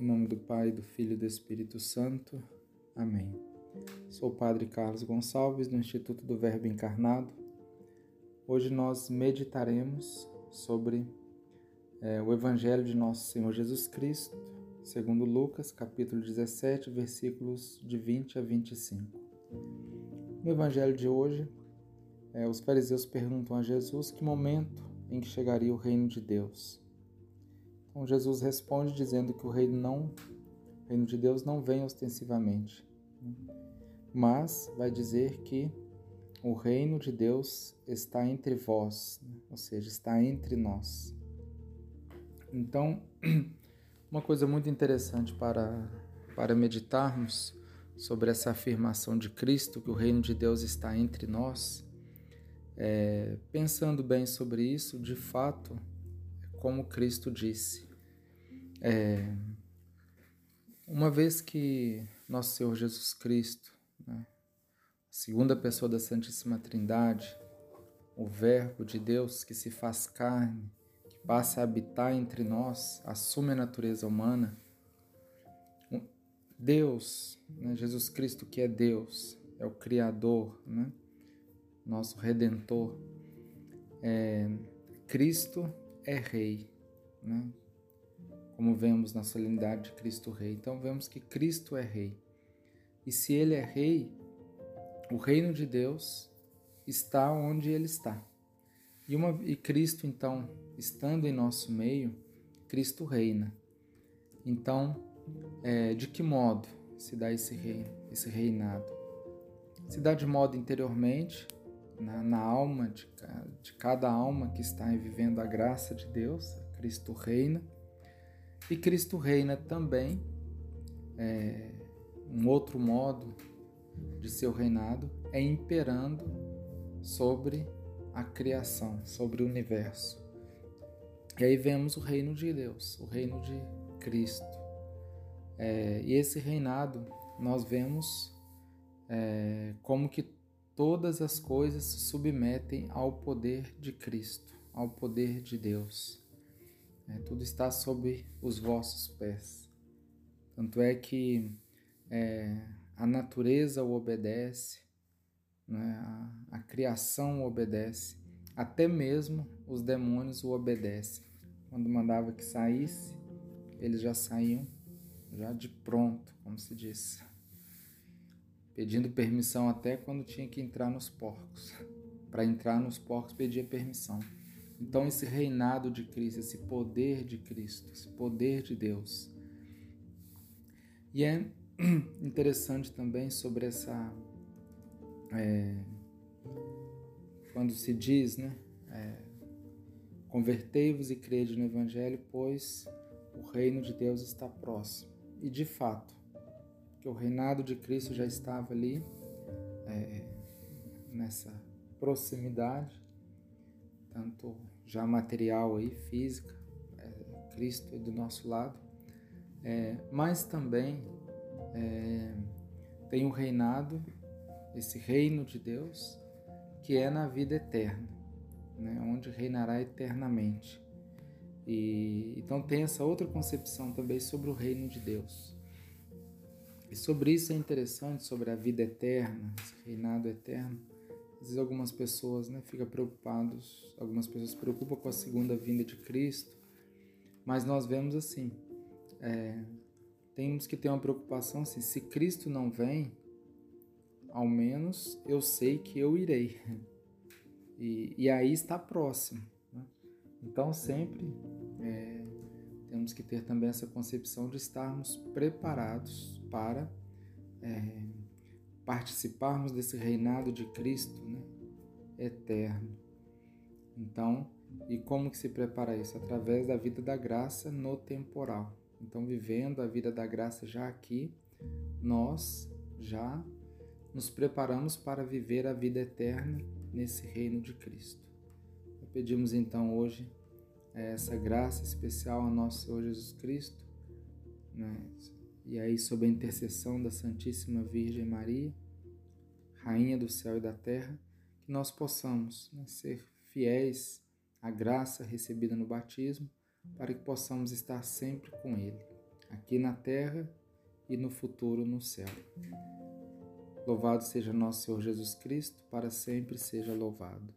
Em nome do Pai, do Filho e do Espírito Santo. Amém. Sou o Padre Carlos Gonçalves, do Instituto do Verbo Encarnado. Hoje nós meditaremos sobre é, o Evangelho de Nosso Senhor Jesus Cristo, segundo Lucas, capítulo 17, versículos de 20 a 25. No Evangelho de hoje, é, os fariseus perguntam a Jesus que momento em que chegaria o reino de Deus. Então Jesus responde dizendo que o reino não, o reino de Deus não vem ostensivamente, mas vai dizer que o reino de Deus está entre vós, ou seja, está entre nós. Então, uma coisa muito interessante para, para meditarmos sobre essa afirmação de Cristo, que o reino de Deus está entre nós, é, pensando bem sobre isso, de fato, como Cristo disse, é, uma vez que nosso Senhor Jesus Cristo, né, segunda pessoa da Santíssima Trindade, o Verbo de Deus que se faz carne, que passa a habitar entre nós, assume a natureza humana, Deus, né, Jesus Cristo que é Deus, é o Criador, né, nosso Redentor, é, Cristo é Rei, né? Como vemos na solenidade de Cristo Rei. Então vemos que Cristo é Rei. E se Ele é Rei, o reino de Deus está onde Ele está. E, uma, e Cristo, então, estando em nosso meio, Cristo reina. Então, é, de que modo se dá esse reino, esse reinado? Se dá de modo interiormente, na, na alma de, de cada alma que está vivendo a graça de Deus, Cristo reina e Cristo reina também, é, um outro modo de seu reinado é imperando sobre a criação, sobre o universo. E aí vemos o reino de Deus, o reino de Cristo. É, e esse reinado nós vemos é, como que todas as coisas se submetem ao poder de Cristo, ao poder de Deus. É, tudo está sob os vossos pés. Tanto é que é, a natureza o obedece, né? a, a criação o obedece, até mesmo os demônios o obedecem. Quando mandava que saísse, eles já saíam já de pronto, como se diz. Pedindo permissão até quando tinha que entrar nos porcos. Para entrar nos porcos pedia permissão. Então, esse reinado de Cristo, esse poder de Cristo, esse poder de Deus. E é interessante também sobre essa. É, quando se diz, né? É, Convertei-vos e crede no Evangelho, pois o reino de Deus está próximo. E de fato, que o reinado de Cristo já estava ali, é, nessa proximidade, tanto já material aí, física, é, Cristo do nosso lado, é, mas também é, tem o um reinado, esse reino de Deus, que é na vida eterna, né, onde reinará eternamente. E, então tem essa outra concepção também sobre o reino de Deus. E sobre isso é interessante, sobre a vida eterna, esse reinado eterno às vezes algumas pessoas né, ficam preocupados, algumas pessoas se preocupam com a segunda vinda de Cristo, mas nós vemos assim, é, temos que ter uma preocupação assim, se Cristo não vem, ao menos eu sei que eu irei. E, e aí está próximo. Né? Então sempre é, temos que ter também essa concepção de estarmos preparados para é, participarmos desse reinado de Cristo né, eterno. Então, e como que se prepara isso? Através da vida da graça no temporal. Então, vivendo a vida da graça já aqui, nós já nos preparamos para viver a vida eterna nesse reino de Cristo. Pedimos então hoje eh, essa graça especial ao nosso Senhor Jesus Cristo, né? E aí sob a intercessão da Santíssima Virgem Maria, Rainha do céu e da terra, que nós possamos né, ser fiéis à graça recebida no batismo, para que possamos estar sempre com Ele. aqui na terra e no futuro no céu. Louvado seja nosso Senhor Jesus Cristo, para sempre seja louvado.